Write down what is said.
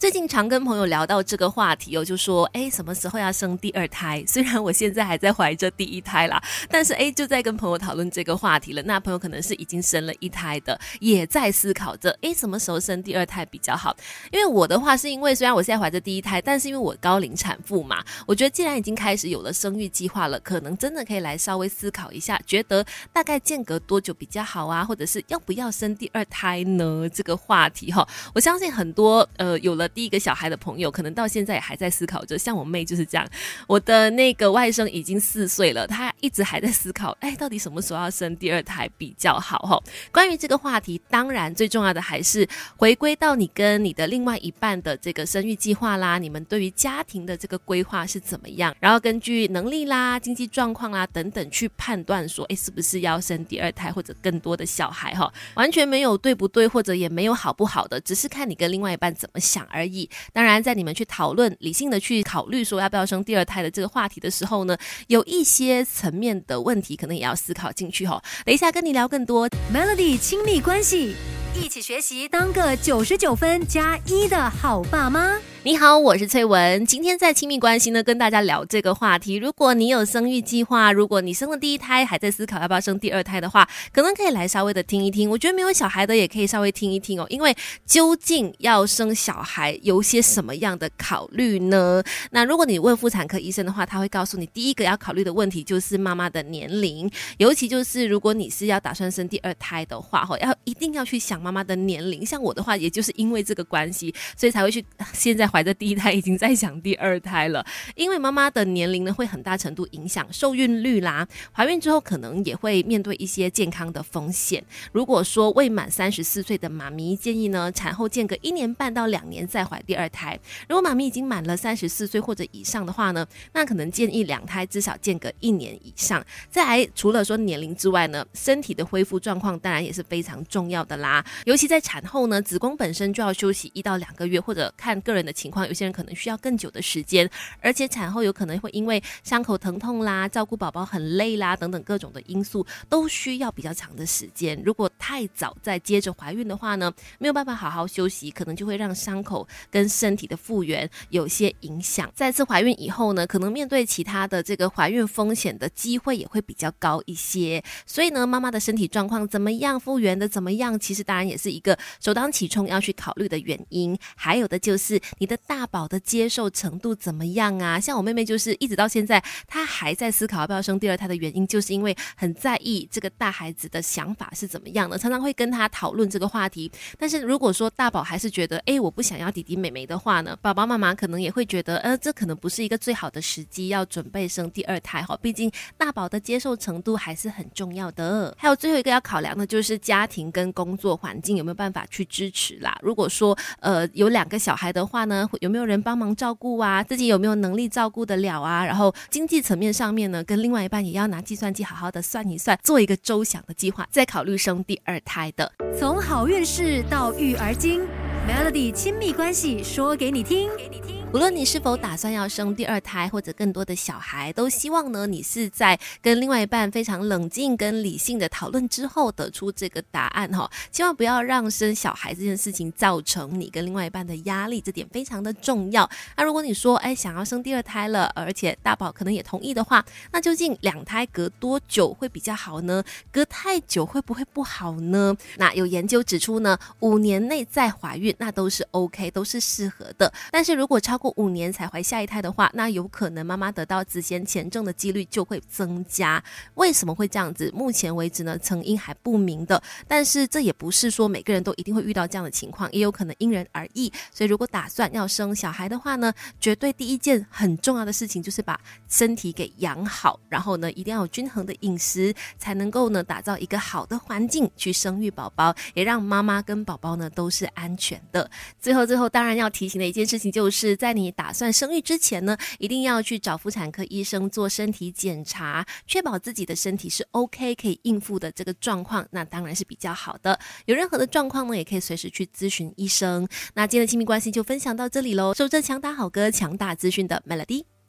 最近常跟朋友聊到这个话题哦，就说哎，什么时候要生第二胎？虽然我现在还在怀着第一胎啦，但是哎，就在跟朋友讨论这个话题了。那朋友可能是已经生了一胎的，也在思考着哎，什么时候生第二胎比较好？因为我的话是因为虽然我现在怀着第一胎，但是因为我高龄产妇嘛，我觉得既然已经开始有了生育计划了，可能真的可以来稍微思考一下，觉得大概间隔多久比较好啊？或者是要不要生第二胎呢？这个话题哈，我相信很多呃有了。第一个小孩的朋友，可能到现在也还在思考着。像我妹就是这样，我的那个外甥已经四岁了，他一直还在思考，哎，到底什么时候要生第二胎比较好？哈，关于这个话题，当然最重要的还是回归到你跟你的另外一半的这个生育计划啦，你们对于家庭的这个规划是怎么样？然后根据能力啦、经济状况啦等等去判断说，哎，是不是要生第二胎或者更多的小孩？哈，完全没有对不对，或者也没有好不好的，只是看你跟另外一半怎么想而。而已。当然，在你们去讨论、理性的去考虑说要不要生第二胎的这个话题的时候呢，有一些层面的问题，可能也要思考进去哈。等一下跟你聊更多 Melody 亲密关系，一起学习，当个九十九分加一的好爸妈。你好，我是翠文。今天在亲密关系呢，跟大家聊这个话题。如果你有生育计划，如果你生了第一胎，还在思考要不要生第二胎的话，可能可以来稍微的听一听。我觉得没有小孩的也可以稍微听一听哦，因为究竟要生小孩有些什么样的考虑呢？那如果你问妇产科医生的话，他会告诉你，第一个要考虑的问题就是妈妈的年龄，尤其就是如果你是要打算生第二胎的话，哈，要一定要去想妈妈的年龄。像我的话，也就是因为这个关系，所以才会去现在。怀着第一胎已经在想第二胎了，因为妈妈的年龄呢会很大程度影响受孕率啦。怀孕之后可能也会面对一些健康的风险。如果说未满三十四岁的妈咪建议呢，产后间隔一年半到两年再怀第二胎。如果妈咪已经满了三十四岁或者以上的话呢，那可能建议两胎至少间隔一年以上。再来，除了说年龄之外呢，身体的恢复状况当然也是非常重要的啦。尤其在产后呢，子宫本身就要休息一到两个月，或者看个人的。情况有些人可能需要更久的时间，而且产后有可能会因为伤口疼痛啦、照顾宝宝很累啦等等各种的因素，都需要比较长的时间。如果太早再接着怀孕的话呢，没有办法好好休息，可能就会让伤口跟身体的复原有些影响。再次怀孕以后呢，可能面对其他的这个怀孕风险的机会也会比较高一些。所以呢，妈妈的身体状况怎么样，复原的怎么样，其实大也是一个首当其冲要去考虑的原因。还有的就是你。的大宝的接受程度怎么样啊？像我妹妹就是一直到现在，她还在思考要不要生第二胎的原因，就是因为很在意这个大孩子的想法是怎么样的，常常会跟他讨论这个话题。但是如果说大宝还是觉得，哎，我不想要弟弟妹妹的话呢，爸爸妈妈可能也会觉得，呃，这可能不是一个最好的时机要准备生第二胎哈。毕竟大宝的接受程度还是很重要的。还有最后一个要考量的就是家庭跟工作环环境有没有办法去支持啦。如果说呃有两个小孩的话呢？有没有人帮忙照顾啊？自己有没有能力照顾得了啊？然后经济层面上面呢，跟另外一半也要拿计算机好好的算一算，做一个周详的计划，再考虑生第二胎的。从好运势到育儿经，Melody 亲密关系说给你听。无论你是否打算要生第二胎或者更多的小孩，都希望呢你是在跟另外一半非常冷静跟理性的讨论之后得出这个答案哈。千万不要让生小孩这件事情造成你跟另外一半的压力，这点非常的重要。那如果你说哎想要生第二胎了，而且大宝可能也同意的话，那究竟两胎隔多久会比较好呢？隔太久会不会不好呢？那有研究指出呢，五年内再怀孕那都是 OK，都是适合的。但是如果超过五年才怀下一胎的话，那有可能妈妈得到子痫前症的几率就会增加。为什么会这样子？目前为止呢，成因还不明的。但是这也不是说每个人都一定会遇到这样的情况，也有可能因人而异。所以如果打算要生小孩的话呢，绝对第一件很重要的事情就是把身体给养好，然后呢，一定要有均衡的饮食，才能够呢打造一个好的环境去生育宝宝，也让妈妈跟宝宝呢都是安全的。最后，最后当然要提醒的一件事情就是在。在你打算生育之前呢，一定要去找妇产科医生做身体检查，确保自己的身体是 OK 可以应付的这个状况，那当然是比较好的。有任何的状况呢，也可以随时去咨询医生。那今天的亲密关系就分享到这里喽，守着强大好歌，强大资讯的 Melody。